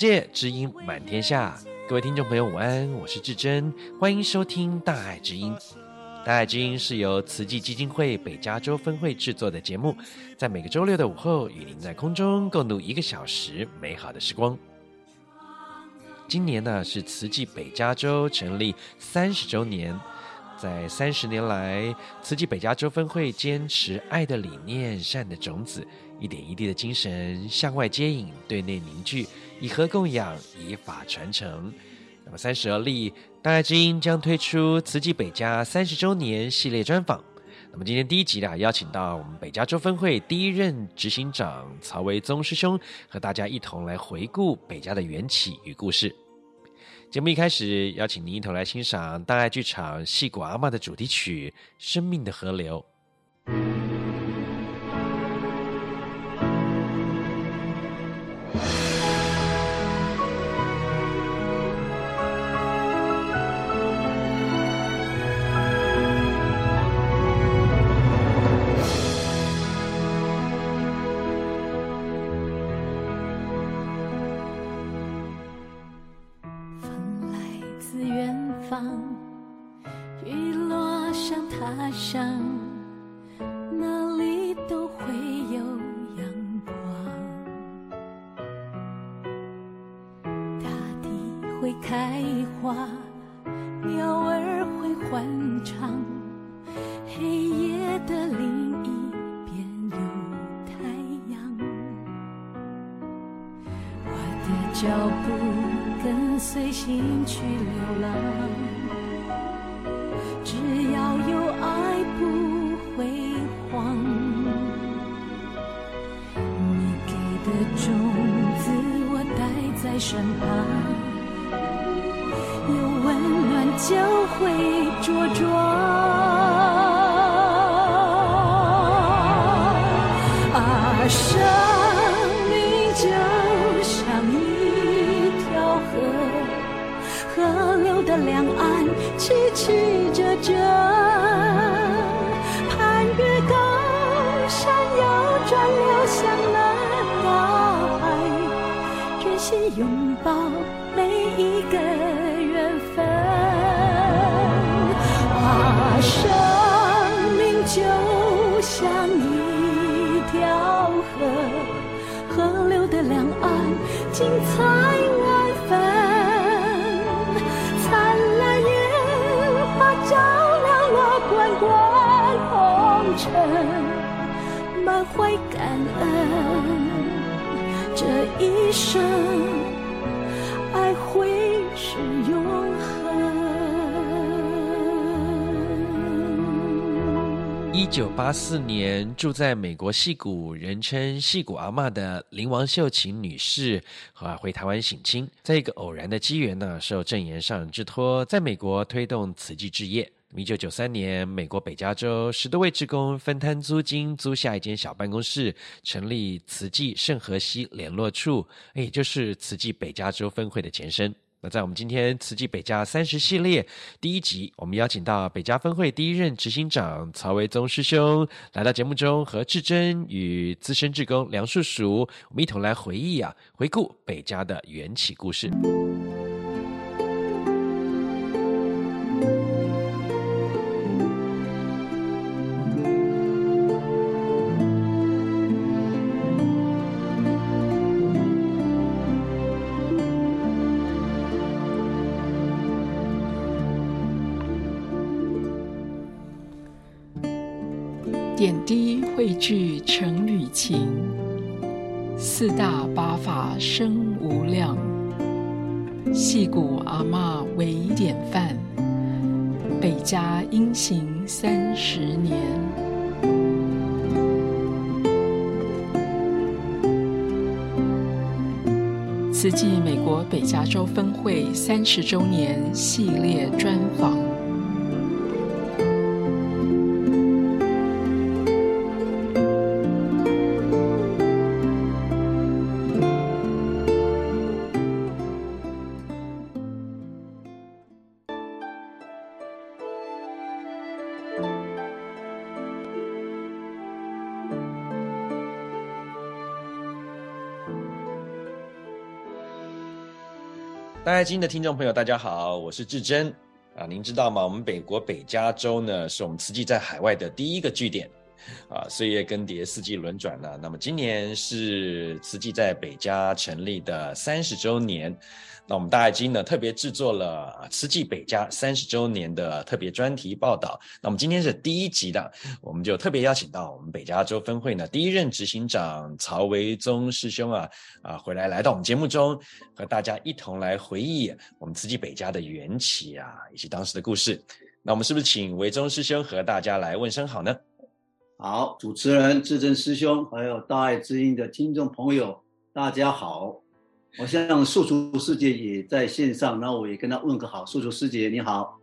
界，知音满天下。各位听众朋友，午安，我是至真，欢迎收听《大爱之音》。《大爱之音》是由慈济基金会北加州分会制作的节目，在每个周六的午后，与您在空中共度一个小时美好的时光。今年呢，是慈济北加州成立三十周年。在三十年来，慈济北加州分会坚持爱的理念、善的种子，一点一滴的精神向外接引，对内凝聚。以和供养，以法传承。那么三十而立，大爱之音将推出慈济北加三十周年系列专访。那么今天第一集啊，邀请到我们北加州分会第一任执行长曹维宗师兄，和大家一同来回顾北加的缘起与故事。节目一开始，邀请您一同来欣赏大爱剧场《戏骨阿嬷》的主题曲《生命的河流》。照亮了滚滚红尘满怀感恩这一生一九八四年，住在美国矽谷，人称矽谷阿嬷的林王秀琴女士，和回台湾省亲，在一个偶然的机缘呢，受证言上人之托，在美国推动慈济置业。一九九三年，美国北加州十多位志工分摊租金，租下一间小办公室，成立慈济圣荷西联络处，也就是慈济北加州分会的前身。那在我们今天慈济北家三十系列第一集，我们邀请到北家分会第一任执行长曹维宗师兄来到节目中，和至真与资深志工梁树叔，我们一同来回忆啊，回顾北家的缘起故事。汇聚成语情，四大八法生无量，戏骨阿嬷为典范，北家英行三十年。慈济美国北加州分会三十周年系列专访。大爱的听众朋友，大家好，我是志珍啊。您知道吗？我们北国北加州呢，是我们慈济在海外的第一个据点啊。岁月更迭，四季轮转呢。那么今年是慈济在北加成立的三十周年。那我们大爱经呢，特别制作了慈济北加三十周年的特别专题报道。那我们今天是第一集的，我们就特别邀请到我们北加州分会呢第一任执行长曹维宗师兄啊啊回来来到我们节目中，和大家一同来回忆我们慈济北加的缘起啊，以及当时的故事。那我们是不是请维宗师兄和大家来问声好呢？好，主持人智真师兄，还有大爱之音的听众朋友，大家好。我向素厨师姐也在线上，那我也跟他问个好。素厨师姐你好，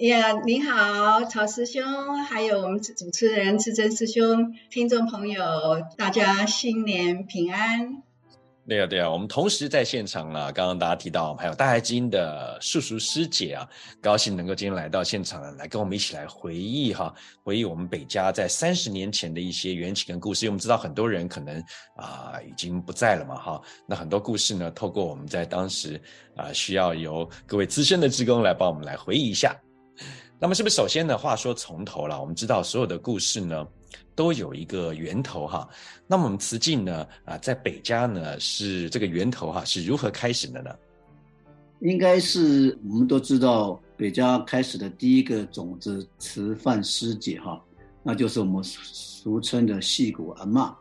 呀你好，曹师兄，还有我们主持人智真师兄，听众朋友，大家新年平安。对啊，对啊，我们同时在现场啊，刚刚大家提到，还有大爱金的素厨师姐啊，高兴能够今天来到现场，来跟我们一起来回忆哈，回忆我们北家在三十年前的一些缘起跟故事。因为我们知道很多人可能啊、已经不在了嘛哈，那很多故事呢，透过我们在当时啊、需要由各位资深的职工来帮我们来回忆一下。那么是不是首先呢，话说从头了？我们知道所有的故事呢，都有一个源头哈。那么我们慈济呢，啊，在北加呢，是这个源头哈，是如何开始的呢？应该是我们都知道，北加开始的第一个种子慈范师姐哈，那就是我们俗称的戏骨阿嬷。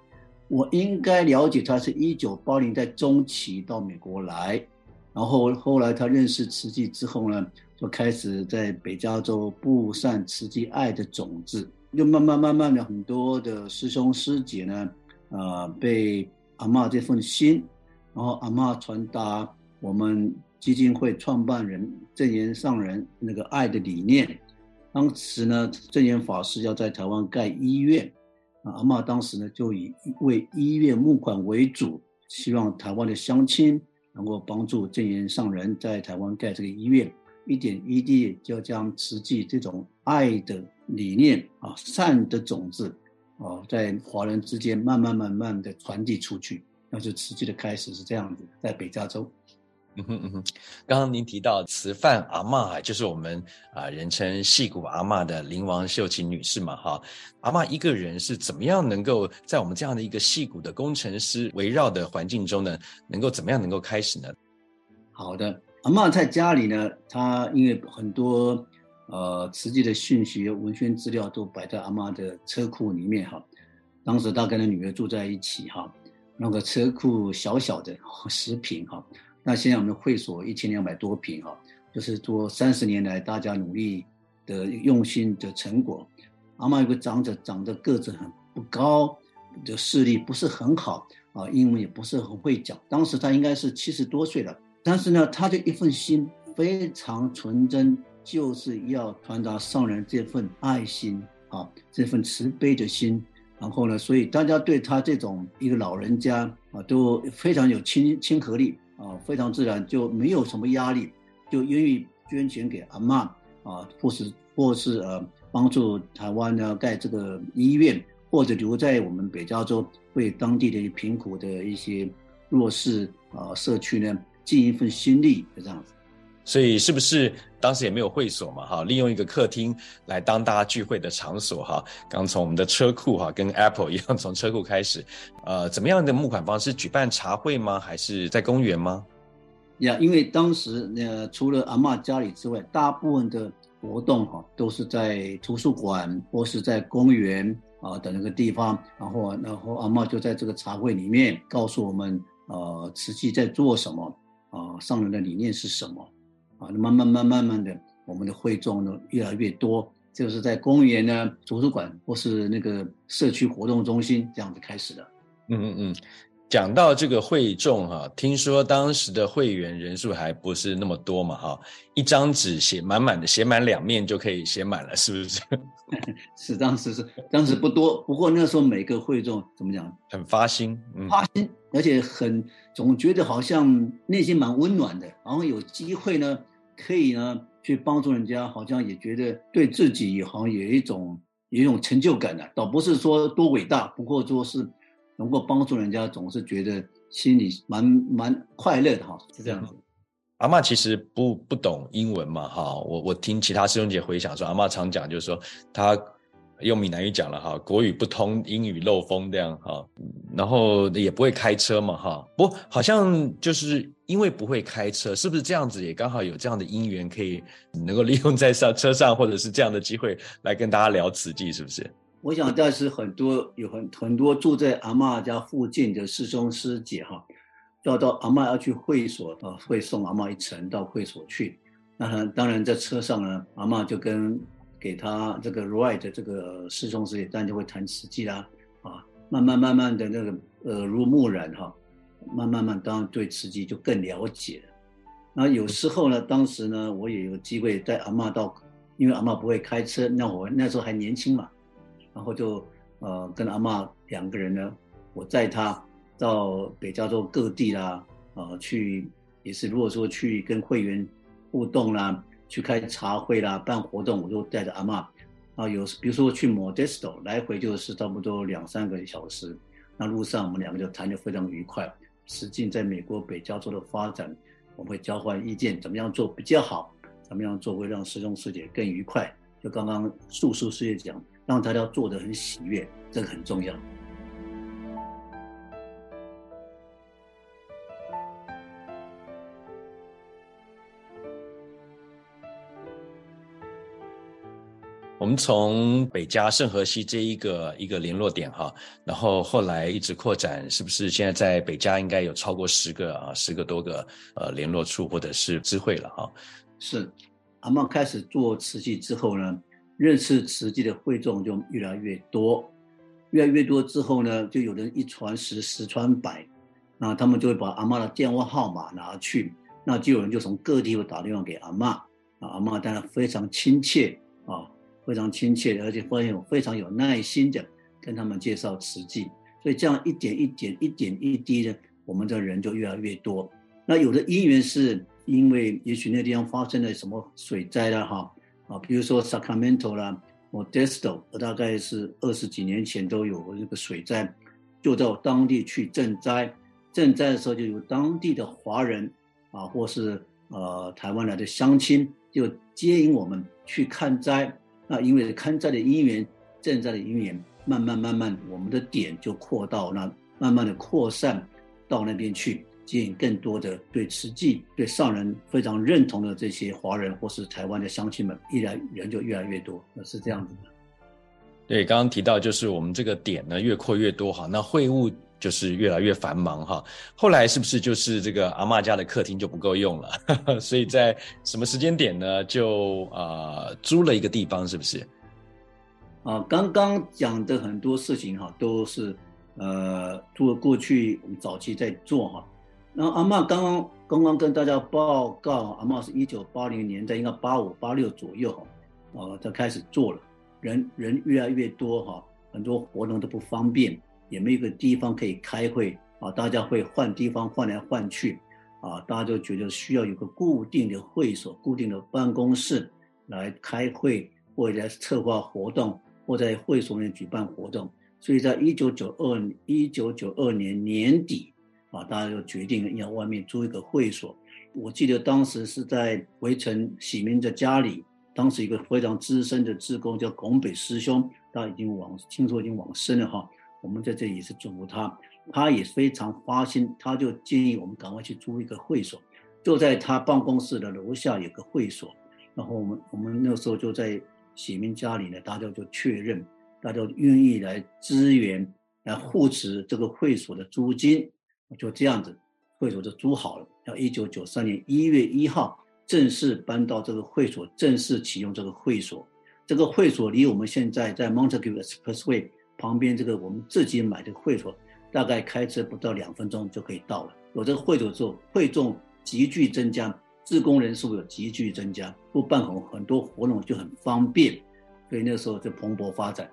我应该了解，她是一九八零代中期到美国来，然后后来她认识慈济之后呢，就开始在北加州布散慈济爱的种子。就慢慢慢慢的，很多的师兄师姐呢，呃，被阿嬷这份心，然后阿嬷传达我们基金会创办人证严上人那个爱的理念。当时呢，证严法师要在台湾盖医院，啊阿嬷当时呢就以为医院募款为主，希望台湾的乡亲能够帮助证严上人在台湾盖这个医院，一点一滴就将慈济这种爱的。理念啊，善的种子啊，在华人之间慢慢慢慢的传递出去，那就慈济的开始是这样子，在北加州。嗯哼嗯哼，刚刚您提到慈范阿嬷，就是我们啊人称戏骨阿嬷的林王秀琴女士嘛，哈，阿嬷一个人是怎么样能够在我们这样的一个戏骨的工程师围绕的环境中呢，能够怎么样能够开始呢？好的，阿嬷在家里呢，她因为很多。呃，实际的讯息、文宣资料都摆在阿妈的车库里面哈。当时他跟他女儿住在一起哈，那个车库小小的十平哈。那现在我们的会所一千两百多平哈，就是做三十年来大家努力的用心的成果。阿妈有个长者，长得个子很不高，的视力不是很好啊，英文也不是很会讲。当时他应该是七十多岁了，但是呢，他就一份心非常纯真。就是要传达上人这份爱心啊，这份慈悲的心，然后呢，所以大家对他这种一个老人家啊，都非常有亲亲和力啊，非常自然，就没有什么压力，就愿意捐钱给阿嬷啊，或是或是呃帮助台湾呢盖这个医院，或者留在我们北加州为当地的贫苦的一些弱势啊社区呢尽一份心力，就这样子。所以是不是当时也没有会所嘛？哈，利用一个客厅来当大家聚会的场所哈。刚从我们的车库哈，跟 Apple 一样从车库开始，呃，怎么样的募款方式？举办茶会吗？还是在公园吗？呀，因为当时呃，除了阿嬷家里之外，大部分的活动哈都是在图书馆或是在公园啊的那个地方，然后然后阿嬷就在这个茶会里面告诉我们，呃，慈济在做什么，啊，上人的理念是什么，啊，那慢慢慢慢慢的，我们的会众呢越来越多，就是在公园呢、图书馆或是那个社区活动中心这样子开始的。嗯嗯嗯。讲到这个会众哈，听说当时的会员人数还不是那么多嘛哈，一张纸写满满的，写满两面就可以写满了，是不是？是当时是当时不多，不过那时候每个会众怎么讲，很发心，嗯、发心，而且很总觉得好像内心蛮温暖的，然后有机会呢，可以呢去帮助人家，好像也觉得对自己好像有一种有一种成就感的、啊，倒不是说多伟大，不过说是。能够帮助人家，总是觉得心里蛮蛮快乐的哈，是这样子。阿嬷其实不不懂英文嘛哈，我我听其他师兄姐回想说，阿嬷常讲就是说，她用闽南语讲了哈，国语不通，英语漏风这样哈，然后也不会开车嘛哈，不好像就是因为不会开车，是不是这样子也刚好有这样的因缘可以能够利用在上车上，或者是这样的机会来跟大家聊慈济，是不是？我想，但是很多有很很多住在阿嬷家附近的师兄师姐哈，要到阿嬷要去会所啊，会送阿嬷一程到会所去。那当然在车上呢，阿嬷就跟给他这个 ride 的这个师兄师姐，当然就会谈慈济啦啊，慢慢慢慢的那个耳濡目染哈，慢慢慢当然对慈济就更了解。那有时候呢，当时呢，我也有机会带阿嬷到，因为阿嬷不会开车，那我那时候还年轻嘛。然后就呃跟阿嬷两个人呢，我载她到北加州各地啦，呃去也是如果说去跟会员互动啦，去开茶会啦，办活动，我就带着阿嬷啊，有比如说去 Modesto 来回就是差不多两三个小时，那路上我们两个就谈得非常愉快。实际在美国北加州的发展，我们会交换意见，怎么样做比较好，怎么样做会让师兄师姐更愉快。就刚刚素素师姐讲。让大家做的很喜悦，这个很重要。我们从北加圣河西这一个一个联络点哈，然后后来一直扩展，是不是现在在北加应该有超过十个啊，十个多个呃联络处或者是支会了哈？是，阿嬷开始做慈济之后呢，认识慈济的会众就越来越多，越来越多之后呢，就有人一传十，十传百，那他们就会把阿嬷的电话号码拿去，那就有人就从各地会打电话给阿嬷，啊，阿嬷当然非常亲切啊，非常亲切，而且非常有非常有耐心的跟他们介绍慈济，所以这样一点一点一点一滴的，我们的人就越来越多。那有的因缘是因为也许那地方发生了什么水灾了哈。啊，比如说 Sacramento 啦，Modesto，大概是二十几年前都有这个水灾，就到当地去赈灾。赈灾的时候，就有当地的华人啊，或是呃台湾来的乡亲，就接引我们去看灾。那因为看灾的因缘，赈灾的因缘，慢慢慢慢，我们的点就扩到那，慢慢的扩散到那边去。吸引更多的对慈济、对上人非常认同的这些华人或是台湾的乡亲们，依然人就越来越多，那是这样子的。对，刚刚提到就是我们这个点呢越扩越多哈，那会务就是越来越繁忙哈。后来是不是就是这个阿嬷家的客厅就不够用了？所以在什么时间点呢？就啊、呃、租了一个地方，是不是？啊，刚刚讲的很多事情哈，都是呃，做过去我们早期在做哈。然后阿嬷刚刚刚刚跟大家报告，阿嬷是一九八零年代，应该八五八六左右哈，啊，才开始做了。人人越来越多哈，很多活动都不方便，也没有个地方可以开会啊，大家会换地方换来换去啊，大家就觉得需要有个固定的会所、固定的办公室来开会，或者来策划活动，或在会所里举办活动。所以在一九九二一九九二年年底。啊，大家就决定要外面租一个会所。我记得当时是在围城喜明的家里，当时一个非常资深的志工叫拱北师兄，他已经往听说已经往生了哈。我们在这里也是祝福他，他也非常发心，他就建议我们赶快去租一个会所，就在他办公室的楼下有个会所。然后我们我们那时候就在喜明家里呢，大家就确认，大家愿意来支援、来护持这个会所的租金，就这样子，会所就租好了。到一九九三年一月一号正式搬到这个会所，正式启用这个会所。这个会所离我们现在在 Montague Expressway 旁边这个我们自己买的会所，大概开车不到两分钟就可以到了。有这个会所之后，会众急剧增加，志工人数有急剧增加，不办很很多活动就很方便，所以那时候就蓬勃发展。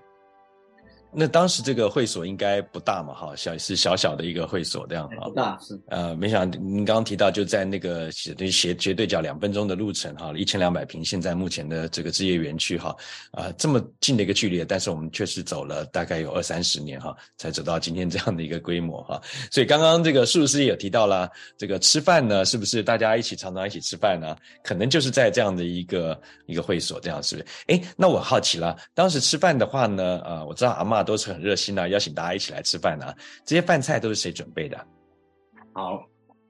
那当时这个会所应该不大嘛，哈，小是小小的一个会所这样哈。不大是。呃，没想到您刚刚提到就在那个斜斜斜对角两分钟的路程哈，一千两百平，现在目前的这个置业园区哈，啊、呃，这么近的一个距离，但是我们确实走了大概有二三十年哈，才走到今天这样的一个规模哈。所以刚刚这个树师也提到了，这个吃饭呢，是不是大家一起常常一起吃饭呢？可能就是在这样的一个一个会所，这样是不是？哎，那我好奇了，当时吃饭的话呢，呃，我知道阿都是很热心的，邀请大家一起来吃饭呢。这些饭菜都是谁准备的？好，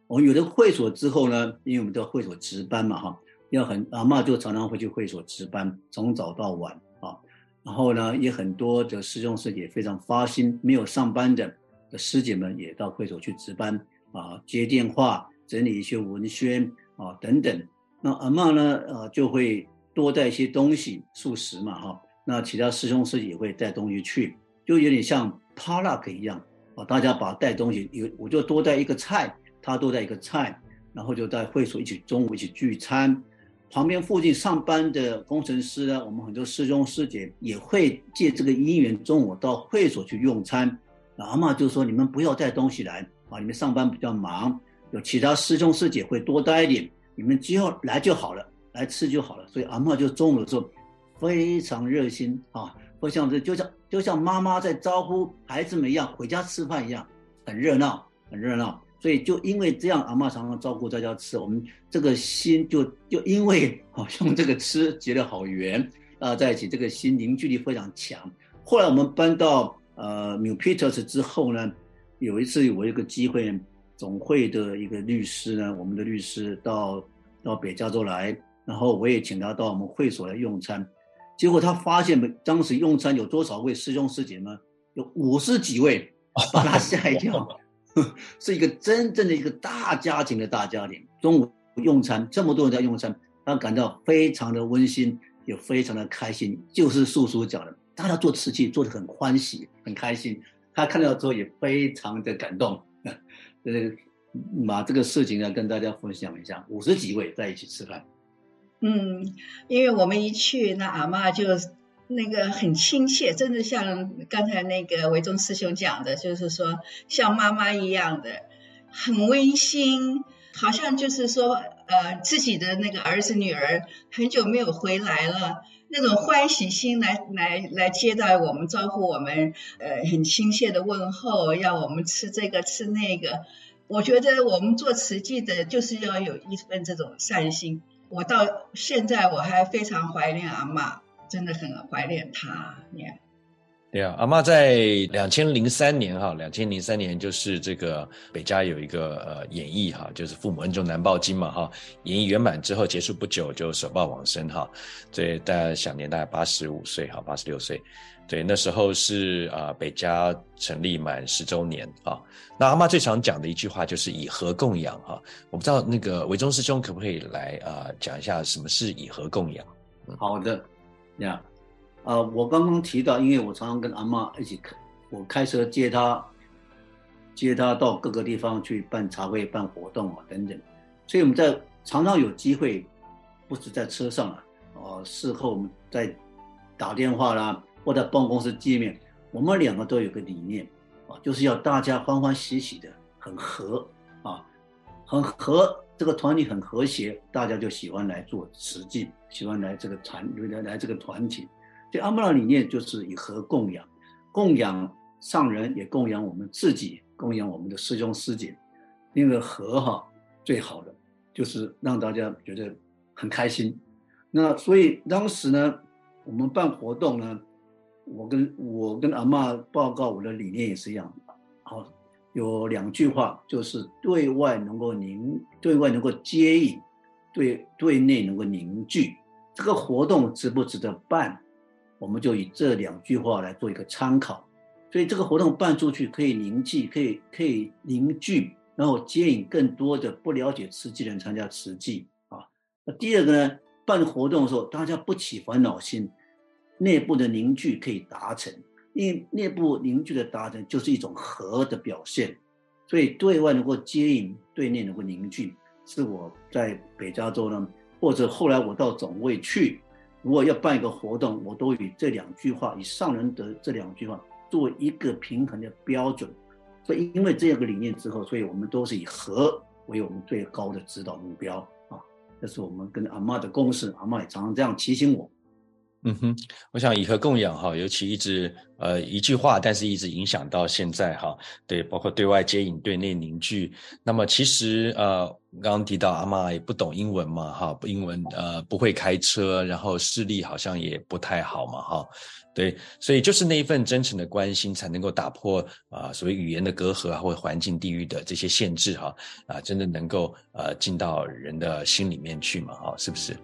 我们有了会所之后呢，因为我们在会所值班嘛，哈，要很阿嬷就常常会去会所值班，从早到晚啊。然后呢，也很多的师兄师姐非常发心，没有上班的的师姐们也到会所去值班啊，接电话、整理一些文宣啊等等。那阿嬷呢，呃，就会多带一些东西，素食嘛，哈。那其他师兄师姐也会带东西去。就有点像 potluck 一样啊，大家把带东西，有我就多带一个菜，他多带一个菜，然后就在会所一起中午一起聚餐。旁边附近上班的工程师呢，我们很多师兄师姐也会借这个因缘，中午到会所去用餐。阿嬷就说：“你们不要带东西来啊，你们上班比较忙，有其他师兄师姐会多带一点，你们只要来就好了，来吃就好了。”所以阿嬷就中午的时候非常热心啊。会像这就像就像妈妈在招呼孩子们一样，回家吃饭一样，很热闹，很热闹。所以就因为这样，阿嬷常常照顾大家吃，我们这个心就就因为好像这个吃结了好缘啊，在一起，这个心凝聚力非常强。后来我们搬到呃 Milpitas 之后呢，有一次我有个机会，总会的一个律师呢，我们的律师到到北加州来，然后我也请他到我们会所来用餐。结果他发现，当时用餐有多少位师兄师姐呢？有五十几位，把他吓一跳。是一个真正的一个大家庭的大家庭。中午用餐，这么多人在用餐，他感到非常的温馨，也非常的开心。就是素叔讲的，大家做瓷器做得很欢喜，很开心。他看到之后也非常的感动。呃，把这个事情呢跟大家分享一下。五十几位在一起吃饭。嗯，因为我们一去，那阿嬷就那个很亲切，真的像刚才那个维中师兄讲的，就是说像妈妈一样的，很温馨，好像就是说，呃，自己的那个儿子女儿很久没有回来了，那种欢喜心来来来接待我们，招呼我们，呃，很亲切的问候，要我们吃这个吃那个。我觉得我们做慈济的，就是要有一份这种善心。我到现在我还非常怀念阿嬷，真的很怀念她。Yeah. 对啊，阿嬷在两千零三年哈，两千零三年就是这个北加有一个呃演绎哈，就是父母恩重难报经嘛哈，演绎圆满之后结束不久就守报往生哈，所以大概享年大概八十五岁哈，八十六岁。对，那时候是啊、北加成立满十周年啊。那阿嬷最常讲的一句话就是以和供养哈。我不知道那个维中师兄可不可以来啊、呃、讲一下什么是以和供养？好的，呀，呃，我刚刚提到，因为我常常跟阿妈一起开，我开车接她，接她到各个地方去办茶会、办活动啊等等，所以我们在常常有机会，不止在车上啊，呃，事后我们在打电话啦。或在办公室见面，我们两个都有个理念啊，就是要大家欢欢喜喜的，很和啊，很和，这个团体很和谐，大家就喜欢来做实际，喜欢来这个团来来这个团体。所以阿嬷的理念就是以和供养，供养上人，也供养我们自己，供养我们的师兄师姐。那个和哈最好的就是让大家觉得很开心。那所以当时呢，我们办活动呢。我跟我跟阿嬷报告我的理念也是一样，好，有两句话，就是对外能够凝，对外能够接引，对对内能够凝聚。这个活动值不值得办？我们就以这两句话来做一个参考。所以这个活动办出去，可以凝聚，可以可以凝聚，然后接引更多的不了解慈济人参加慈济啊。那第二个呢，办活动的时候，大家不起烦恼心，内部的凝聚可以达成，因为内部凝聚的达成就是一种和的表现。所以对外能够接引，对内能够凝聚，是我在北加州呢，或者后来我到总会去，如果要办一个活动，我都以这两句话，以上人的这两句话。作为一个平衡的标准，所以因为这样个理念之后，所以我们都是以和为我们最高的指导目标啊。这是我们跟阿妈的共识，阿妈也常常这样提醒我。嗯哼，我想以和共养哈，尤其一直呃一句话，但是一直影响到现在哈。对，包括对外接引，对内凝聚。那么其实呃，刚刚提到阿妈也不懂英文嘛哈，英文呃不会开车，然后视力好像也不太好嘛哈。对，所以就是那一份真诚的关心，才能够打破啊、所谓语言的隔阂啊，或环境地域的这些限制哈啊，真的能够呃进到人的心里面去嘛哈，是不是？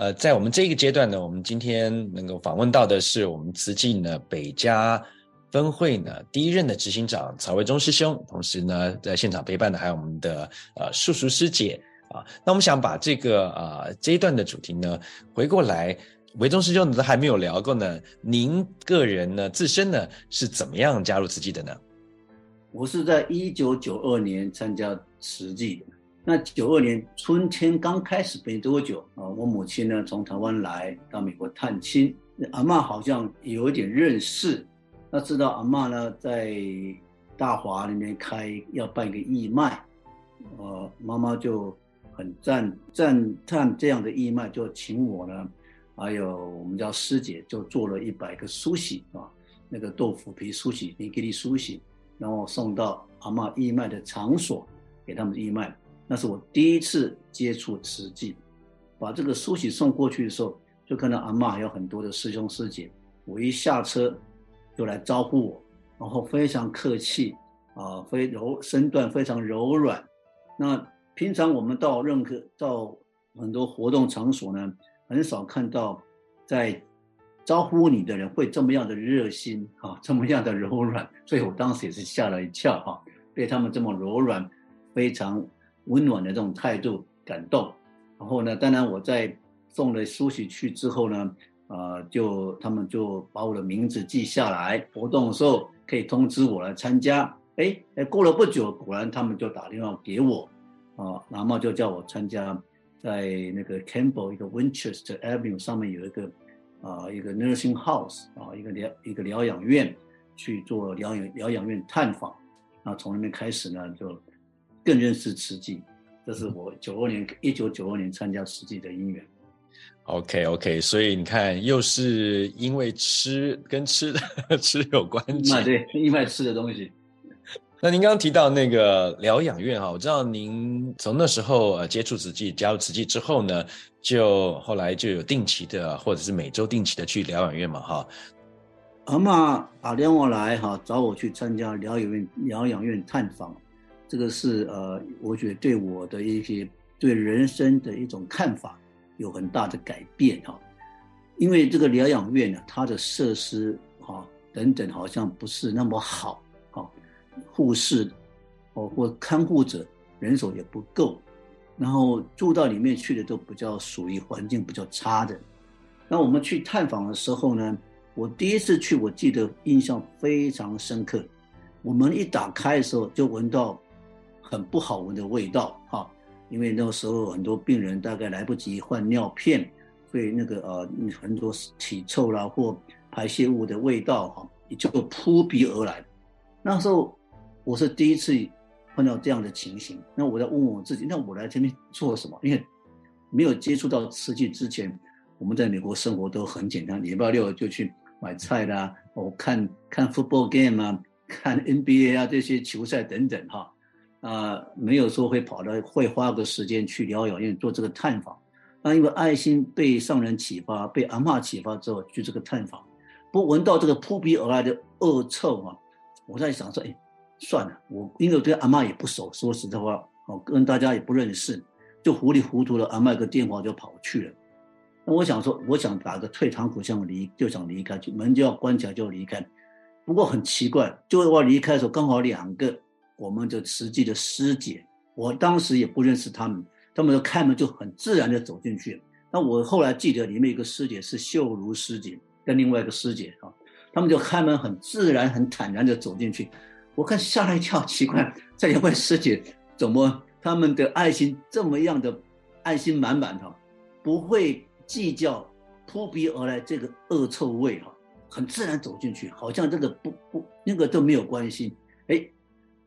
呃，在我们这个阶段呢，我们今天能够访问到的是我们慈济呢北加分会呢第一任的执行长曹维忠师兄，同时呢在现场陪伴的还有我们的呃素淑师姐啊。那我们想把这个呃这一段的主题呢回过来，维中师兄都还没有聊过呢，您个人呢自身呢是怎么样加入慈济的呢？我是在一九九二年参加慈济。那九二年春天刚开始没多久啊，我母亲呢从台湾来到美国探亲，阿嬷好像有一点认识，那知道阿嬷呢在大华那边开要办一个义卖，呃，妈妈就很赞赞叹这样的义卖，就请我呢，还有我们家师姐就做了一百个梳洗啊，那个豆腐皮梳洗、尼基利梳洗，然后送到阿嬷义卖的场所给他们义卖。那是我第一次接触慈济，把这个梳洗送过去的时候，就看到阿嬷还有很多的师兄师姐。我一下车就来招呼我，然后非常客气啊，非柔身段非常柔软。那平常我们到任何到很多活动场所呢，很少看到在招呼你的人会这么样的热心啊，这么样的柔软。所以我当时也是吓了一跳哈，被他们这么柔软，非常。温暖的这种态度感动，然后呢，当然我在送了梳洗去之后呢，呃，就他们就把我的名字记下来，活动的时候可以通知我来参加。哎哎，过了不久，果然他们就打电话给我，啊，然后就叫我参加，在那个 Campbell 一个 Winchester Avenue 上面有一个啊一个 Nursing House 啊一个疗一个疗养院去做疗养疗养院探访，那从那边开始呢就。更认识慈济，这是我九二年一九九二年参加慈济的因缘。OK OK，所以你看，又是因为吃跟吃的 吃有关系，对，因为吃的东西。那您刚刚提到那个疗养院哈，我知道您从那时候呃接触慈济，加入慈济之后呢，就后来就有定期的或者是每周定期的去疗养院嘛哈。阿妈打电话来哈，找我去参加疗养院疗养院探访。这个是呃，我觉得对我的一些对人生的一种看法有很大的改变哈。因为这个疗养院呢，它的设施哈等等好像不是那么好哈，护士哦或看护者人手也不够，然后住到里面去的都比较属于环境比较差的。那我们去探访的时候呢，我第一次去，我记得印象非常深刻。我们一打开的时候就闻到。很不好闻的味道哈，因为那个时候很多病人大概来不及换尿片，所以那个呃很多体臭啦或排泄物的味道哈，也就扑鼻而来。那时候我是第一次碰到这样的情形，那我在问我自己，那我来这边做什么？因为没有接触到慈济之前，我们在美国生活都很简单，礼拜六就去买菜啦，我看看 football game 啊，看 NBA 啊这些球赛等等哈。呃，没有说会跑到，会花个时间去疗养院做这个探访。那因为爱心被上人启发，被阿嬷启发之后去这个探访，不闻到这个扑鼻而来的恶臭啊，我在想说，哎，算了，我因为我对阿嬷也不熟，说实在话，哦，跟大家也不认识，就糊里糊涂的，阿嬷个电话就跑去了。那我想说，我想打个退堂鼓，想离就想离开，就门就要关起来就离开。不过很奇怪，就我离开的时候，刚好两个我们的实际的师姐，我当时也不认识他们，他们就开门就很自然的走进去。那我后来记得里面一个师姐是秀如师姐，跟另外一个师姐啊，他们就开门很自然、很坦然的走进去。我看吓了一跳，奇怪，这两位师姐怎么他们的爱心这么样的爱心满满哈，不会计较扑鼻而来这个恶臭味哈，很自然走进去，好像这个不不那个都没有关系。哎，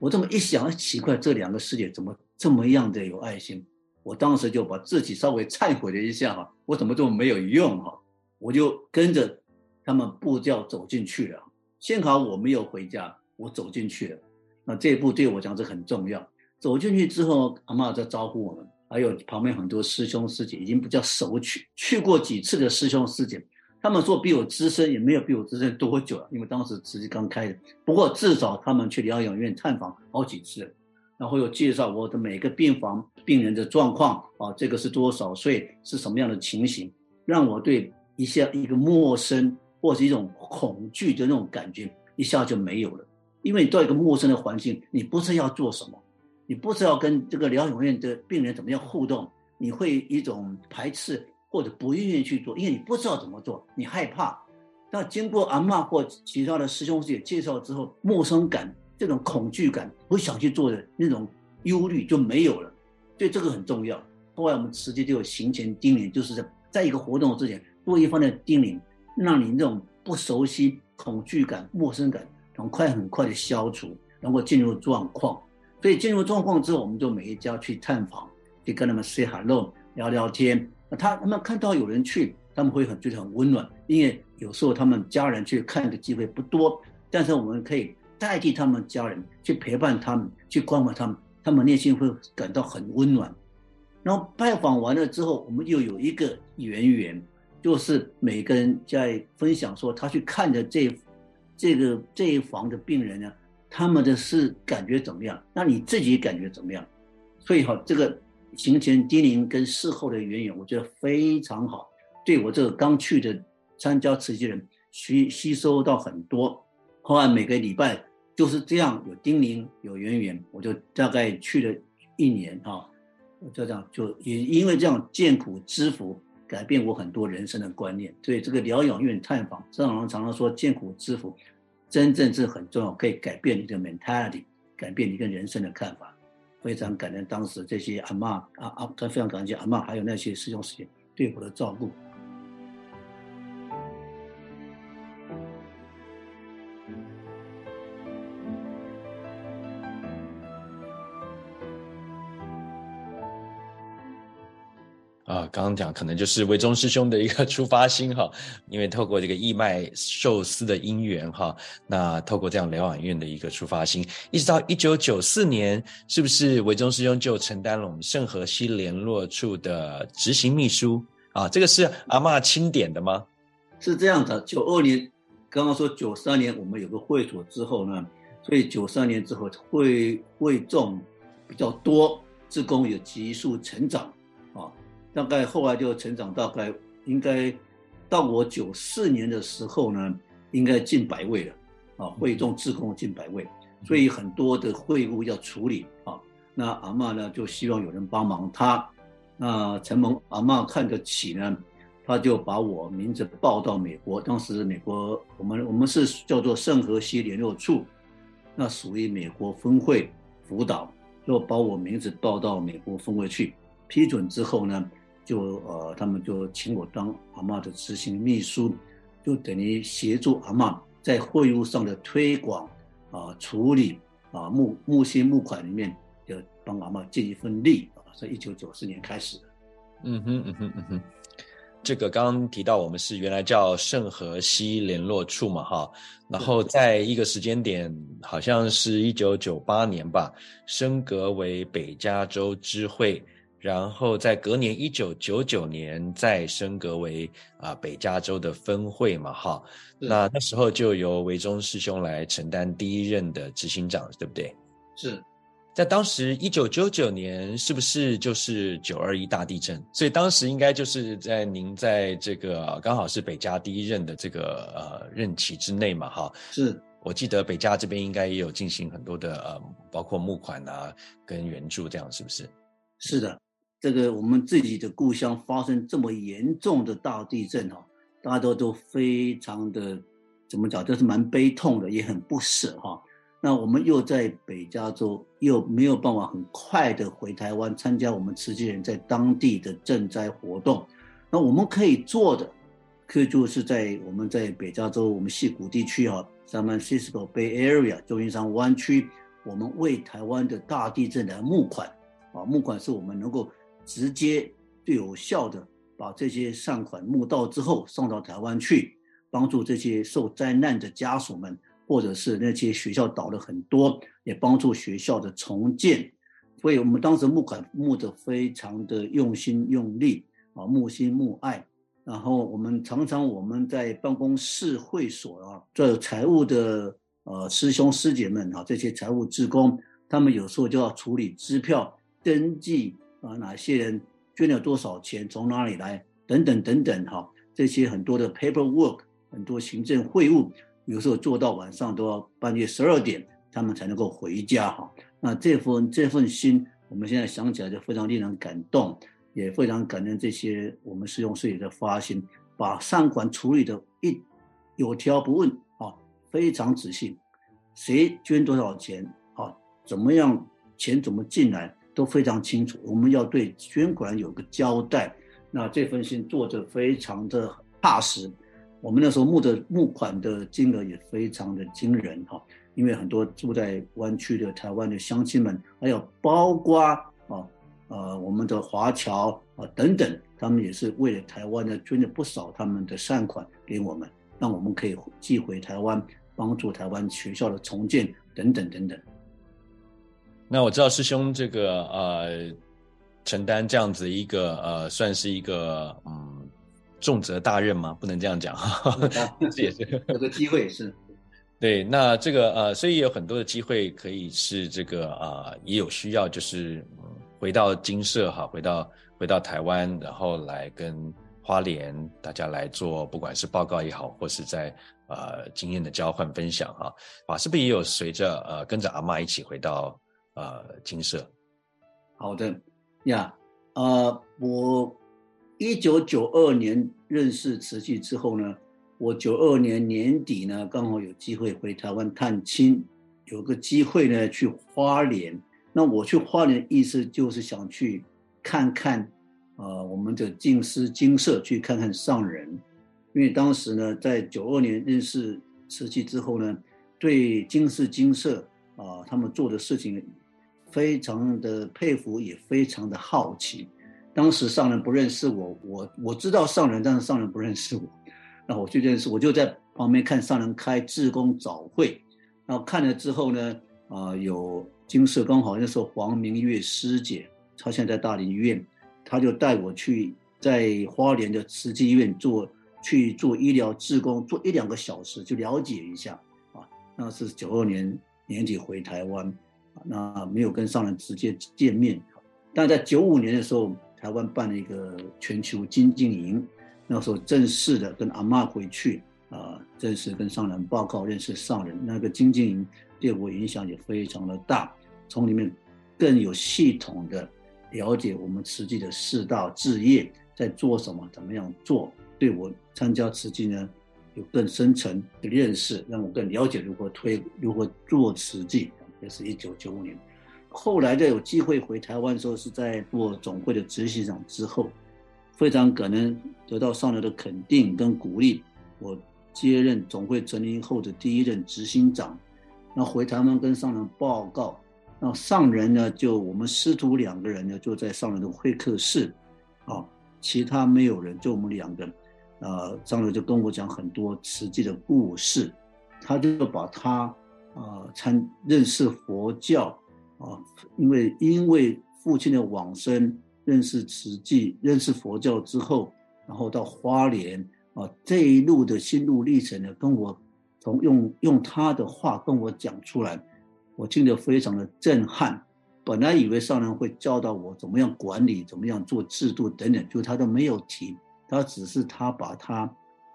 我这么一想，奇怪，这两个师姐怎么这么样的有爱心？我当时就把自己稍微忏悔了一下哈，我怎么这么没有用哈？我就跟着他们步调走进去了。幸好我没有回家，我走进去了。那这一步对我讲是很重要。走进去之后，阿嬷在招呼我们，还有旁边很多师兄师姐，已经比较熟去去过几次的师兄师姐，他们说比我资深，也没有比我资深多久了，因为当时慈济刚开的。不过至少他们去疗养院探访好几次。然后又介绍我的每个病房病人的状况啊，这个是多少岁，是什么样的情形，让我对一下一个陌生或是一种恐惧的那种感觉一下就没有了。因为你到一个陌生的环境，你不知道要做什么，你不知道跟这个疗养院的病人怎么样互动，你会一种排斥或者不愿意去做，因为你不知道怎么做，你害怕。那经过阿嬷或其他的师兄师姐介绍之后，陌生感。这种恐惧感，不想去做的那种忧虑就没有了，对这个很重要。后来我们直接就有行前叮咛，就是在在一个活动之前多一方的叮咛，让你那种不熟悉、恐惧感、陌生感很快很快的消除，能够进入状况。所以进入状况之后，我们就每一家去探访，去跟他们 say hello，聊聊天。他他们看到有人去，他们会很觉得很温暖，因为有时候他们家人去看的机会不多，但是我们可以。代替他们家人去陪伴他们，去关怀他们，他们内心会感到很温暖。然后拜访完了之后，我们又有一个缘缘，就是每个人在分享说他去看的这这个这一房的病人呢，他们的是感觉怎么样？那你自己感觉怎么样？所以哈，这个行前叮咛跟事后的缘缘，我觉得非常好，对我这个刚去的参加慈济人吸吸收到很多。后来每个礼拜。就是这样，有叮咛，有缘缘，我就大概去了一年啊，就这样，就也因为这样见苦知福，改变我很多人生的观念。所以这个疗养院探访，常常常常说见苦知福，真正是很重要，可以改变你的 mentality，改变你跟人生的看法。非常感恩当时这些阿嬷啊啊，非常感谢阿嬷，还有那些师兄师姐对我的照顾。刚刚讲可能就是维中师兄的一个出发心哈，因为透过这个义卖寿司的因缘哈，那透过这样疗养院的一个出发心，一直到一九九四年，是不是维中师兄就承担了我们圣荷西联络处的执行秘书啊？这个是阿嬷钦点的吗？是这样的，九二年，刚刚说九三年我们有个会所之后呢，所以九三年之后会会众比较多，职工有急速成长。大概后来就成长，大概应该到我九四年的时候呢，应该近百位了，啊，会众志工近百位，所以很多的会务要处理啊。那阿嬷呢就希望有人帮忙他，那承蒙阿嬷看得起呢，他就把我名字报到美国。当时美国我们我们是叫做圣荷西联络处，那属于美国分会辅导，就把我名字报到美国分会去批准之后呢。就呃，他们就请我当阿嬷的执行秘书，就等于协助阿嬷在会务上的推广啊、呃、处理啊募募些募款里面，就帮阿嬷尽一份力啊。在一九九四年开始的。嗯哼嗯哼嗯哼，这个刚刚提到我们是原来叫圣荷西联络处嘛哈，然后在一个时间点，好像是一九九八年吧，升格为北加州支会。然后在隔年一九九九年再升格为啊、呃、北加州的分会嘛，哈，那那时候就由维中师兄来承担第一任的执行长，对不对？是。在当时一九九九年，是不是就是九二一大地震？所以当时应该就是在您在这个刚好是北加第一任的这个呃任期之内嘛，哈。是我记得北加这边应该也有进行很多的呃，包括募款啊跟援助这样，是不是？是的，这个我们自己的故乡发生这么严重的大地震哈，大家都都非常的怎么讲，就是蛮悲痛的，也很不舍哈。那我们又在北加州，又没有办法很快的回台湾参加我们慈济人在当地的赈灾活动。那我们可以做的，可以就是在我们在北加州我们西谷地区哈，San Francisco Bay Area 旧金山湾区，我们为台湾的大地震来募款啊，募款是我们能够直接最有效的把这些善款募到之后送到台湾去，帮助这些受灾难的家属们。或者是那些学校倒了很多，也帮助学校的重建，所以我们当时募款募得非常的用心用力啊，募心募爱。然后我们常常我们在办公室会所啊，做财务的呃师兄师姐们啊，这些财务职工，他们有时候就要处理支票登记啊，哪些人捐了多少钱，从哪里来等等等等哈，这些很多的 paperwork，很多行政会务。有时候做到晚上都要半夜十二点，他们才能够回家哈。那这份这份心，我们现在想起来就非常令人感动，也非常感恩这些我们师兄师姐的发心，把善款处理的一有条不紊啊，非常仔细，谁捐多少钱啊，怎么样钱怎么进来都非常清楚。我们要对捐款有个交代，那这份心做得非常的踏实。我们那时候募的募款的金额也非常的惊人哈，因为很多住在湾区的台湾的乡亲们，还有包括啊呃我们的华侨啊等等，他们也是为了台湾呢捐了不少他们的善款给我们，让我们可以寄回台湾，帮助台湾学校的重建等等等等。那我知道师兄这个呃承担这样子一个呃算是一个嗯。重责大任吗？不能这样讲哈，这也是有个机会是。对，那这个呃，所以有很多的机会可以是这个啊、呃，也有需要，就是回到精舍哈，回到回到台湾，然后来跟花莲大家来做，不管是报告也好，或是在呃经验的交换分享哈。啊，是不是也有随着呃跟着阿嬷一起回到呃金色？好的呀，呃，我。一九九二年认识慈济之后呢，我九二年年底呢，刚好有机会回台湾探亲，有个机会呢去花莲。那我去花莲的意思就是想去看看，呃，我们的静思精舍，去看看上人。因为当时呢，在九二年认识慈济之后呢，对静思精舍啊、他们做的事情非常的佩服，也非常的好奇。当时上人不认识我，我我知道上人，但是上人不认识我。那我去认识，我就在旁边看上人开志工早会。然后看了之后呢，啊、有金色刚好那时候黄明月师姐，她现在在大林医院，她就带我去在花莲的慈济医院做去做医疗志工，做一两个小时，就了解一下啊。那是九二年年底回台湾，那没有跟上人直接见面，但在九五年的时候。台湾办了一个全球精进营，那时候正式的跟阿嬷回去啊、正式跟上人报告认识上人。那个精进营对我影响也非常的大，从里面更有系统的了解我们慈济的四大志业在做什么，怎么样做，对我参加慈济呢有更深层的认识，让我更了解如何推，如何做慈济。也是一九九五年。后来再有机会回台湾的时候，是在做总会的执行长之后，非常可能得到上人的肯定跟鼓励，我接任总会成立后的第一任执行长。那回台湾跟上人报告，那上人呢就我们师徒两个人呢就在上人的会客室，啊，其他没有人，就我们两个人，呃，上人就跟我讲很多实际的故事，他就把他啊参、认识佛教。啊，因为因为父亲的往生，认识慈济、认识佛教之后，然后到花莲啊这一路的心路历程呢，跟我从用用他的话跟我讲出来，我听得非常的震撼。本来以为上人会教导我怎么样管理、怎么样做制度等等，就他都没有提，他只是他把他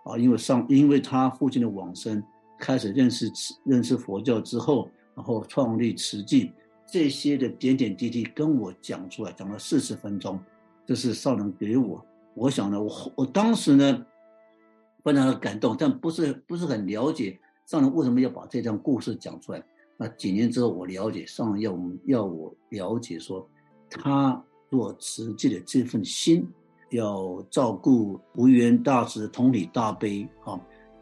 啊，因为上因为他父亲的往生，开始认识认识佛教之后，然后创立慈济。这些的点点滴滴跟我讲出来，讲了四十分钟，这是上人给我。我想呢，我我当时呢，非常的感动，但不是不是很了解上人为什么要把这段故事讲出来。那几年之后，我了解上人要我们要我了解说，他做慈济的这份心，要照顾无缘大慈、同体大悲啊，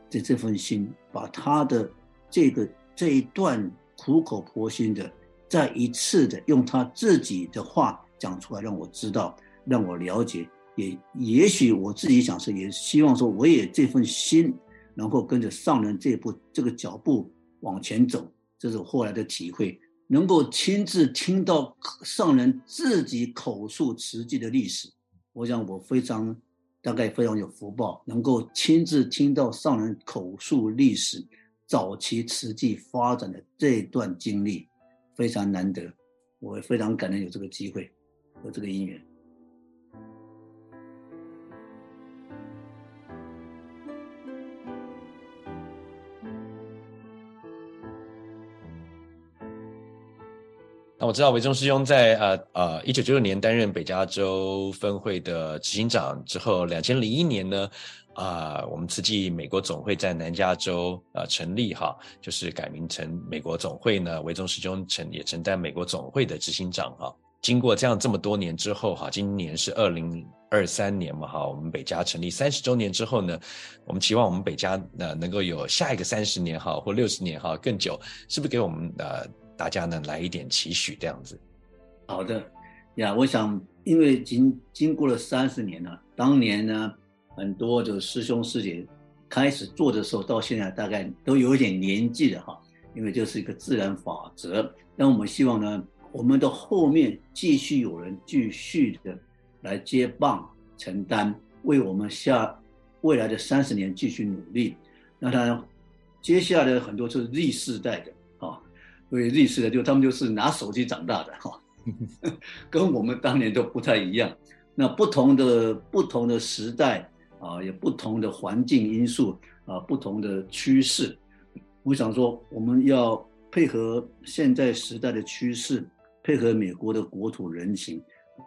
这这份心，把他的这个这一段苦口婆心的。再一次的用他自己的话讲出来，让我知道，让我了解，也也许我自己想说，也希望说，我也这份心能够跟着上人这步这个脚步往前走，这是我后来的体会。能够亲自听到上人自己口述慈济的历史，我想我非常大概非常有福报，能够亲自听到上人口述历史早期瓷器发展的这段经历。非常难得，我也非常感恩有这个机会，有这个因缘。我知道维中师兄在呃呃一九九六年担任北加州分会的执行长之后，两千零一年呢。啊、我们慈济美国总会在南加州呃成立哈，就是改名成美国总会呢。维中师兄承也承担美国总会的执行长哈。经过这样这么多年之后哈，今年是二零二三年嘛哈，我们北加成立三十周年之后呢，我们期望我们北加呢能够有下一个三十年哈或六十年哈更久，是不是给我们呃大家呢来一点期许这样子？好的呀，我想因为经经过了三十年了，当年呢。很多的师兄师姐开始做的时候，到现在大概都有一点年纪了哈，因为这是一个自然法则。那我们希望呢，我们的后面继续有人继续的来接棒承担，为我们下未来的三十年继续努力。那当然，接下来很多是 Z 世代的，为历史的就他们就是拿手机长大的哈，跟我们当年都不太一样。那不同的不同的时代。啊，有不同的环境因素啊，不同的趋势。我想说，我们要配合现在时代的趋势，配合美国的国土人情，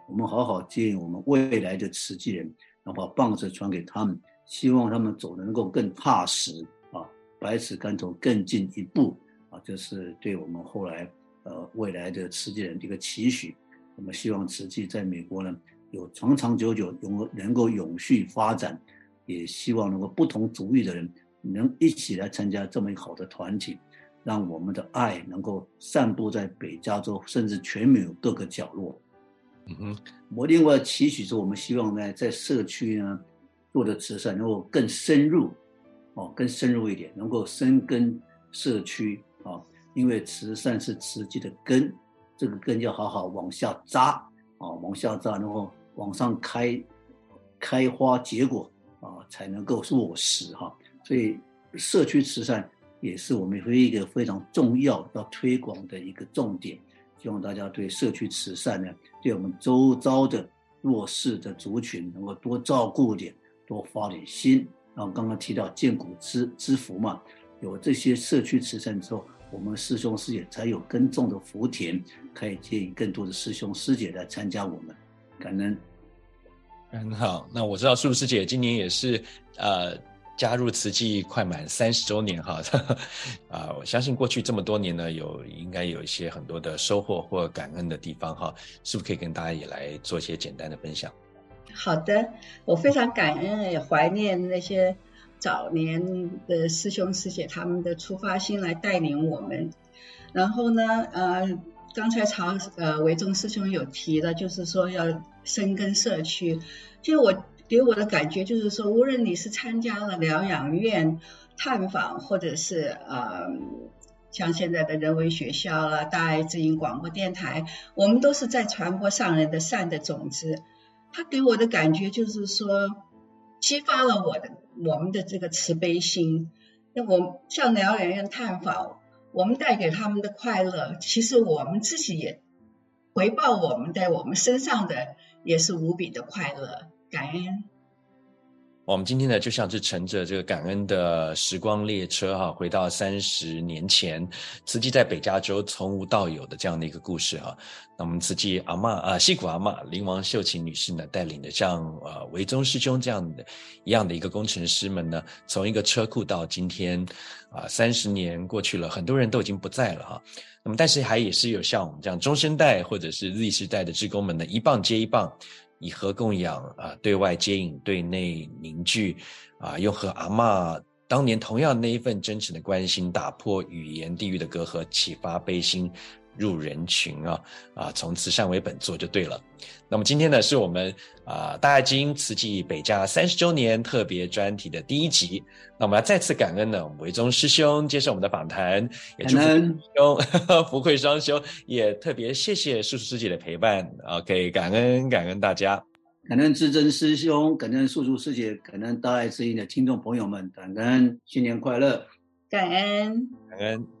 我们好好接引我们未来的慈济人，然后把棒子传给他们，希望他们走得能够更踏实啊，百尺竿头更进一步啊，这是对我们后来呃未来的慈济人的一个期许。我们希望慈济在美国呢。有长长久久永能够永续发展，也希望能够不同族裔的人能一起来参加这么好的团体，让我们的爱能够散布在北加州，甚至全美各个角落。嗯哼，我另外期许是，我们希望呢，在社区呢做的慈善能够更深入，哦，更深入一点，能够深耕社区啊，因为慈善是慈济的根，这个根要好好往下扎啊，往下扎，然后。往上开，开花结果啊，才能够落实哈。所以社区慈善也是我们一个非常重要要推广的一个重点。希望大家对社区慈善呢，对我们周遭的弱势的族群能够多照顾点，多发点心。然后刚刚提到建古知知福嘛，有这些社区慈善之后，我们师兄师姐才有耕种的福田，可以接引更多的师兄师姐来参加我们。感恩，很好。那我知道素师姐今年也是呃加入慈济快满三十周年哈，啊、呃，我相信过去这么多年呢，有应该有一些很多的收获或感恩的地方哈，是不是可以跟大家也来做一些简单的分享？好的，我非常感恩也怀念那些早年的师兄师姐他们的出发心来带领我们，然后呢，呃。刚才曹呃维中师兄有提的，就是说要深耕社区。就我给我的感觉就是说，无论你是参加了疗养院探访，或者是呃像现在的人文学校了、大爱之音广播电台，我们都是在传播上人的善的种子。他给我的感觉就是说，激发了我的我们的这个慈悲心。那我向疗养院探访，我们带给他们的快乐，其实我们自己也回报我们在我们身上的也是无比的快乐，感恩。我们今天呢，就像是乘着这个感恩的时光列车哈，回到三十年前，慈济在北加州从无到有的这样的一个故事哈。那我们慈济阿嬷啊，西谷阿嬷林王秀琴女士呢，带领的像呃维宗师兄这样的一样的一个工程师们呢，从一个车库到今天啊，三十年过去了，很多人都已经不在了哈。那么但是还也是有像我们这样中生代或者是 Z 世代的职工们呢，一棒接一棒。以和供养啊，对外接引，对内凝聚，啊，又和阿嬷当年同样那一份真诚的关心，打破语言地域的隔阂，启发悲心。入人群啊啊，从慈善为本做就对了。那么今天呢，是我们啊大爱知音慈济北加三十周年特别专题的第一集。那我们要再次感恩呢，我们维宗师兄接受我们的访谈，也祝福师兄 福慧双修，也特别谢谢素素师姐的陪伴。OK，感恩感恩大家，感恩至真师兄，感恩素素师姐，感恩大爱之音的听众朋友们，感恩新年快乐，感恩感恩。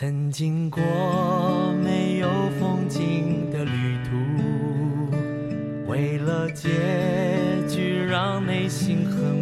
曾经过没有风景的旅途，为了结局让内心很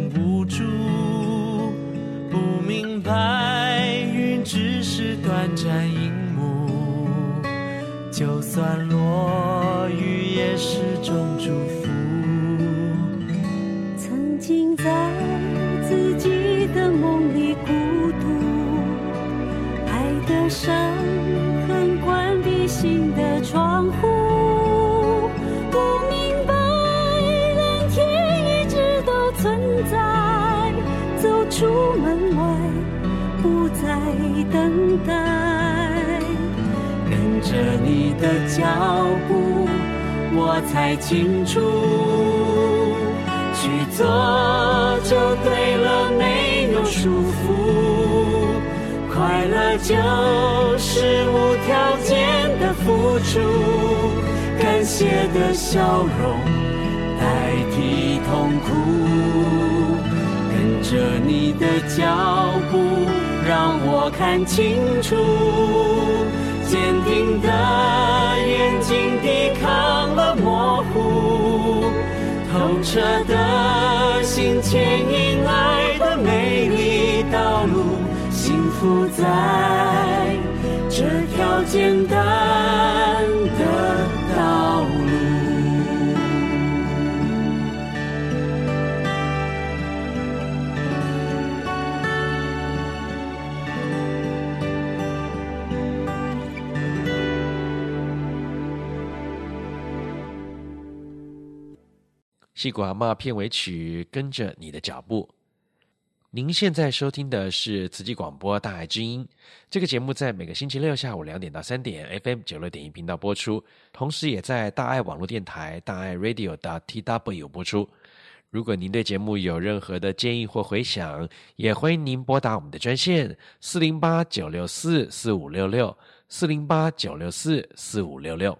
抵抗了模糊，透彻的心牵引爱的美丽道路。幸福在这条简单系股阿嬷片尾曲，跟着你的脚步。您现在收听的是慈济广播大爱之音，这个节目在每个星期六下午两点到三点，FM 九六点一频道播出，同时也在大爱网络电台大爱 Radio .tw 播出。如果您对节目有任何的建议或回响，也欢迎您拨打我们的专线四零八九六四四五六六四零八九六四四五六六。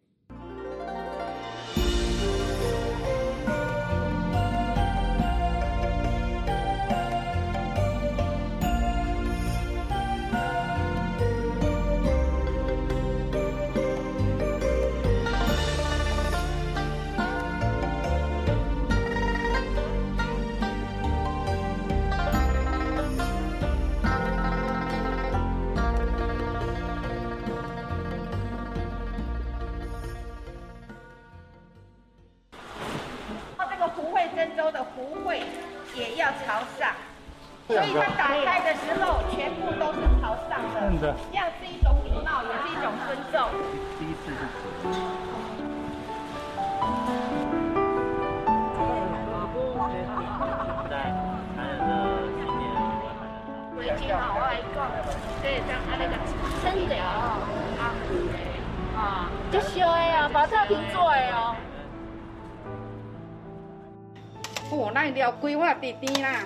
规划伫边啦。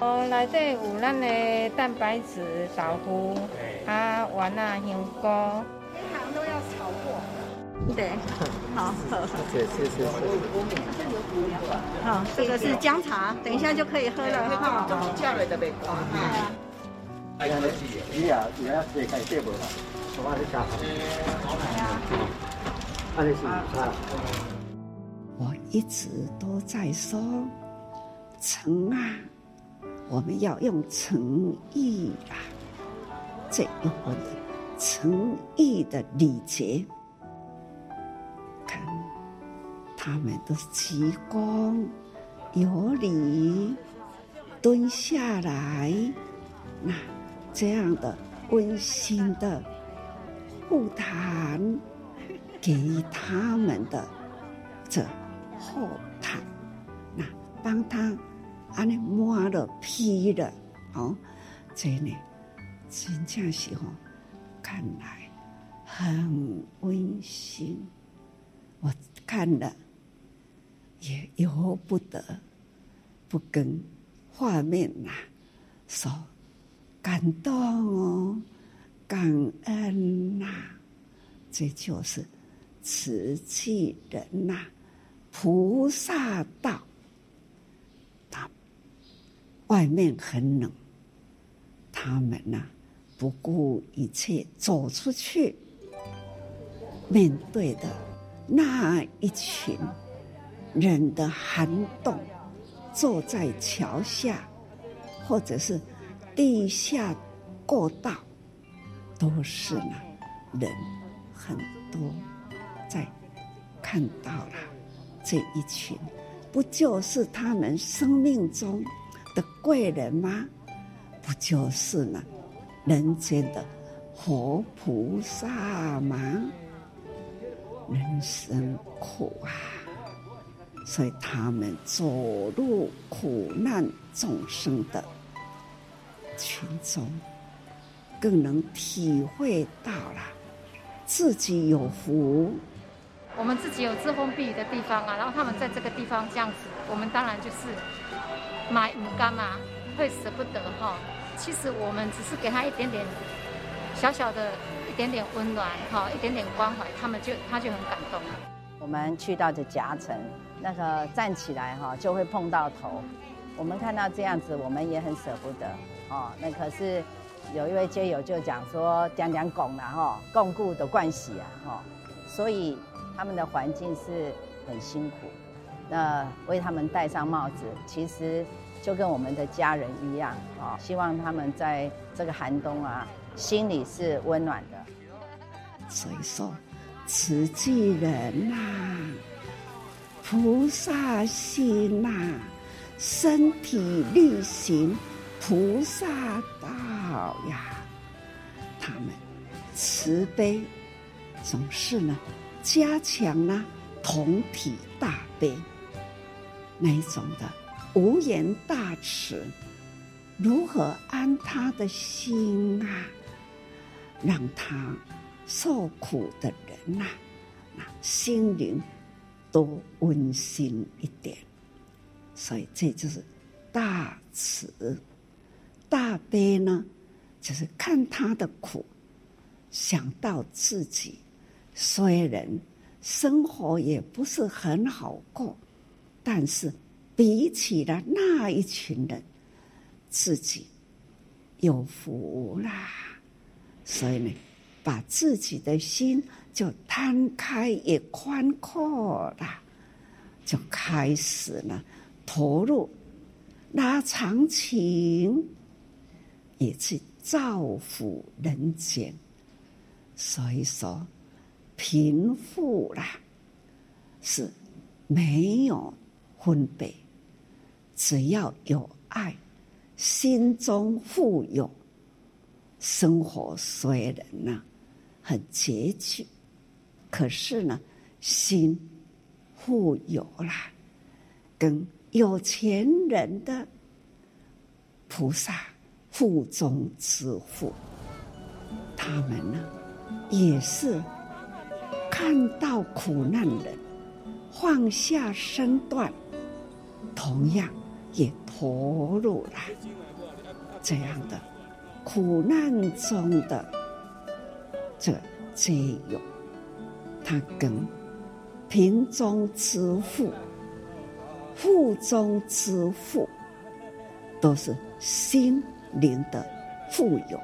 哦，内底有咱的蛋白质、豆腐、啊丸啊、香菇。每行都要炒过。对，好。谢谢谢谢。好，这个是姜茶，等一下就可以喝了哈。叫了的没？啊。哎呀，你呀，你要自己开店不？我帮你加好。啊，你是啊。我一直都在说诚啊，我们要用诚意啊，这一份诚意的礼节，看他们都是鞠躬有礼，蹲下来，那这样的温馨的互谈，给他们的这。后台，那帮他安尼摸了批了，哦，这呢，真正是哦，看来很温馨。我看了也由不得不跟画面呐说感动哦，感恩呐，这就是慈济人呐。菩萨道，外面很冷，他们呐不顾一切走出去，面对的那一群人的寒冬，坐在桥下，或者是地下过道，都是呢人很多，在看到了。这一群，不就是他们生命中的贵人吗？不就是呢，人间的活菩萨吗？人生苦啊，所以他们走入苦难众生的群中，更能体会到了自己有福。我们自己有遮风避雨的地方啊，然后他们在这个地方这样子，我们当然就是买唔甘啊，会舍不得哈。其实我们只是给他一点点小小的一点点温暖哈，一点点关怀，他们就他就很感动了。我们去到这夹层，那个站起来哈就会碰到头，我们看到这样子，我们也很舍不得哦。那可是有一位街友就讲说，讲讲拱了哈，共故的关系啊哈，所以。他们的环境是很辛苦，那为他们戴上帽子，其实就跟我们的家人一样啊。希望他们在这个寒冬啊，心里是温暖的。所以说，慈济人呐、啊，菩萨心呐、啊，身体力行菩萨道呀，他们慈悲总是呢。加强呢同体大悲，那一种的无言大慈，如何安他的心啊？让他受苦的人呐、那心灵多温馨一点。所以这就是大慈大悲呢，就是看他的苦，想到自己。虽然生活也不是很好过，但是比起了那一群人，自己有福啦。所以呢，把自己的心就摊开也宽阔了，就开始呢投入拉长情，也去造福人间。所以说。贫富啦，是没有分别，只要有爱，心中富有，生活虽然呢很拮据，可是呢心富有了，跟有钱人的菩萨腹中之富，他们呢也是看到苦难人放下身段，同样。也投入了这样的苦难中的这皆有，他跟贫中之富、富中之富，都是心灵的富有，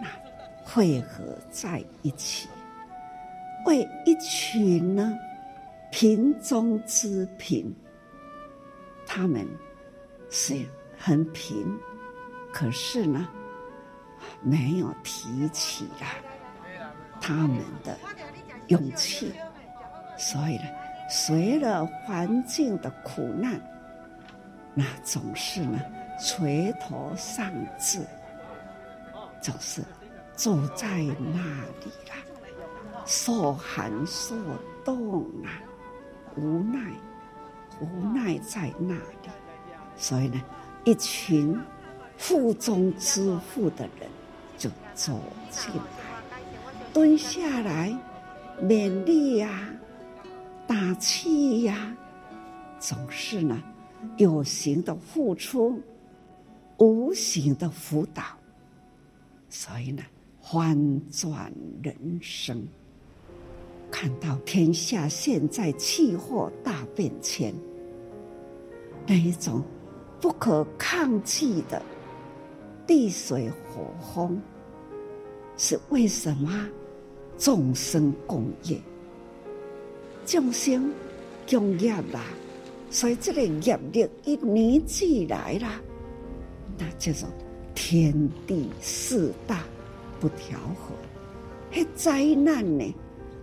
那汇合在一起，为一群呢贫中之贫。他们是很贫，可是呢，没有提起啊他们的勇气，所以呢，随着环境的苦难，那总是呢垂头丧志，就是坐在那里了，受寒受冻啊，无奈。无奈在那里，所以呢，一群腹中之富的人就走进来，蹲下来勉励呀、打气呀、总是呢有形的付出，无形的辅导，所以呢，翻转人生。看到天下现在气候大变迁，那一种不可抗拒的地水火风，是为什么？众生共业，众生共业啦，所以这个业力一凝聚来了，那叫做天地四大不调和，那灾难呢？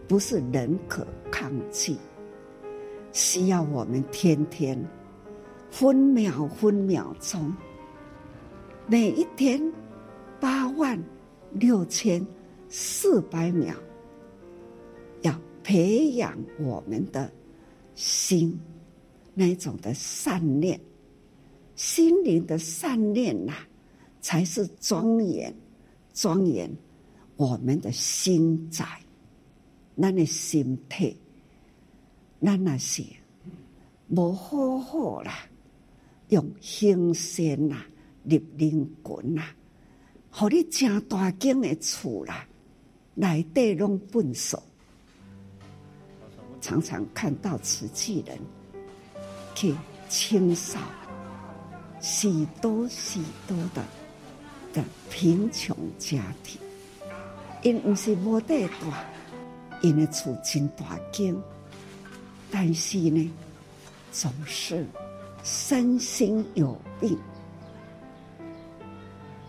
不是人可抗拒，需要我们天天分秒分秒钟，每一天八万六千四百秒，要培养我们的心那种的善念，心灵的善念呐、啊，才是庄严庄严我们的心宅。咱的心态，咱那些无好好啦，用行善啦，立灵群啦，互你正大间的厝啦，内底拢粪扫，常常看到慈济人去清扫许多许多的的贫穷家庭，因毋是无地大。因的厝真大艰，但是呢，总是身心有病，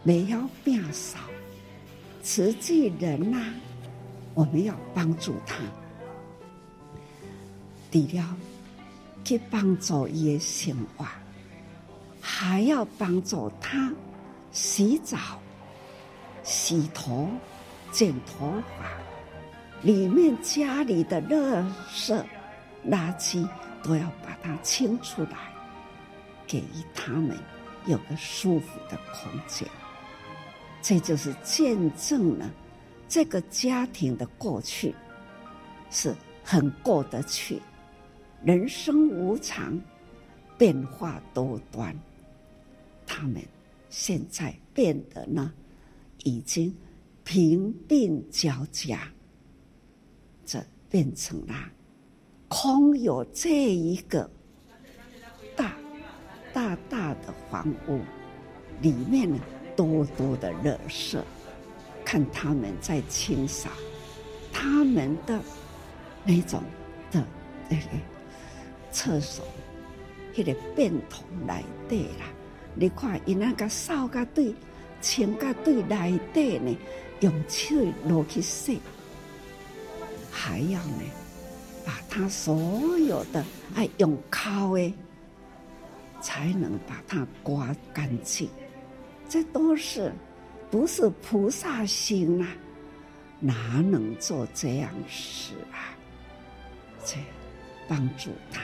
没有变少。慈济人呐、我们要帮助他，除了去帮助伊的生活，还要帮助他洗澡、洗头、剪头发。里面家里的垃圾、垃圾都要把它清出来，给予他们有个舒服的空间。这就是见证了这个家庭的过去是很过得去。人生无常，变化多端，他们现在变得呢，已经贫病交加。这变成了空有这一个大大的房屋，里面呢多多的垃圾，看他们在清扫他们的那种的那个厕所，那个便桶来对啦。你看，伊那个扫个对，清个对来对呢，用手落去洗。还要呢，把他所有的爱用靠诶才能把它刮干净。这都是不是菩萨心啊？哪能做这样事啊？这帮助他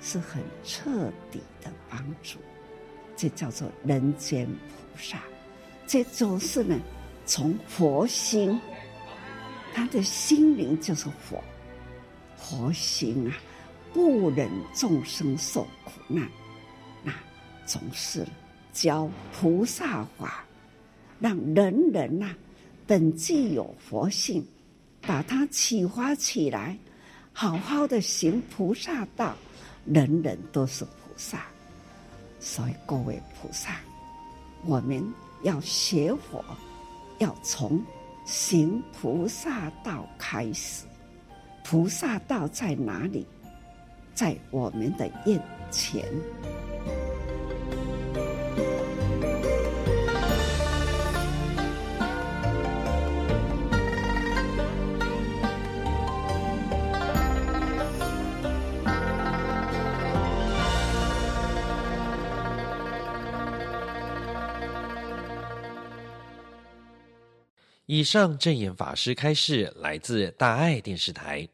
是很彻底的帮助，这叫做人间菩萨。这就是呢，从佛心，他的心灵就是佛，佛心啊，不忍众生受苦难，总是教菩萨法，让人人呐、啊，本具有佛性，把它启发起来，好好的行菩萨道，人人都是菩萨。所以各位菩萨，我们。要学佛，要从行菩萨道开始。菩萨道在哪里？在我们的眼前。以上正言法师开示来自大爱电视台。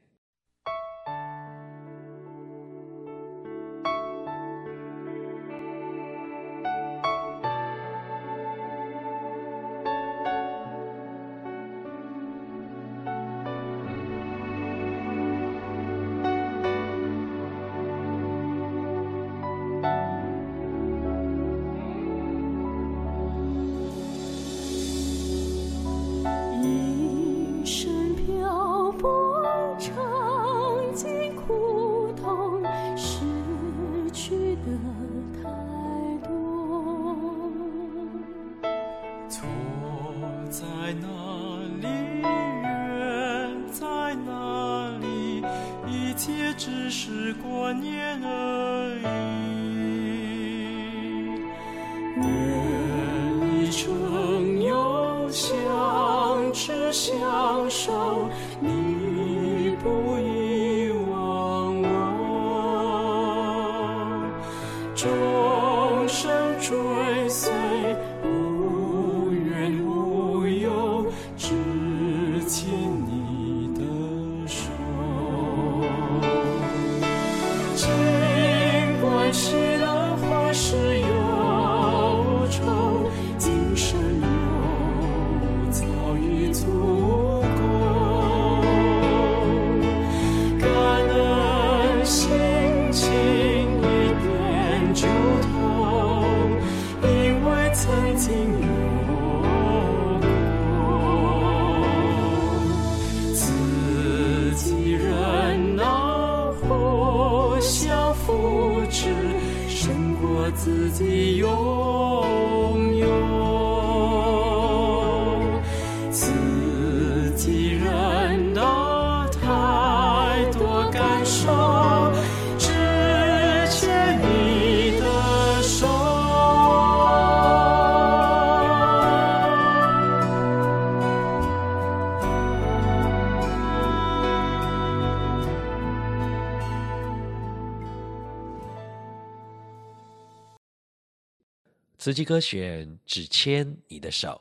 慈济歌选只牵你的手。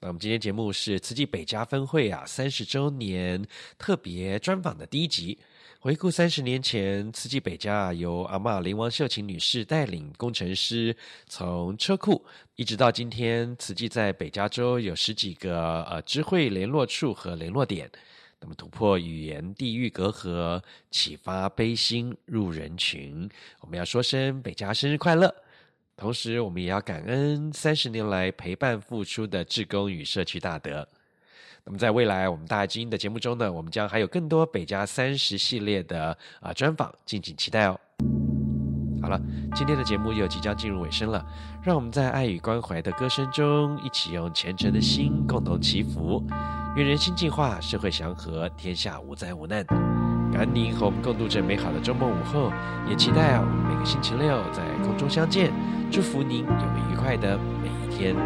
那我们今天节目是慈济北加分会啊三十周年特别专访的第一集，回顾三十年前慈济北加由阿嬷林王秀琴女士带领工程师从车库一直到今天，慈济在北加州有十几个呃知会联络处和联络点，那么突破语言地域隔阂，启发悲心入人群。我们要说声北加生日快乐！同时，我们也要感恩三十年来陪伴付出的志工与社区大德。那么，在未来我们大爱知音的节目中呢，我们将还有更多北加三十系列的啊、专访，敬请期待哦。好了，今天的节目又即将进入尾声了，让我们在爱与关怀的歌声中，一起用虔诚的心共同祈福，愿人心净化，社会祥和，天下无灾无难。感恩您和我们共度这美好的周末午后，也期待啊我们每个星期六在空中相见。祝福您有个愉快的每一天。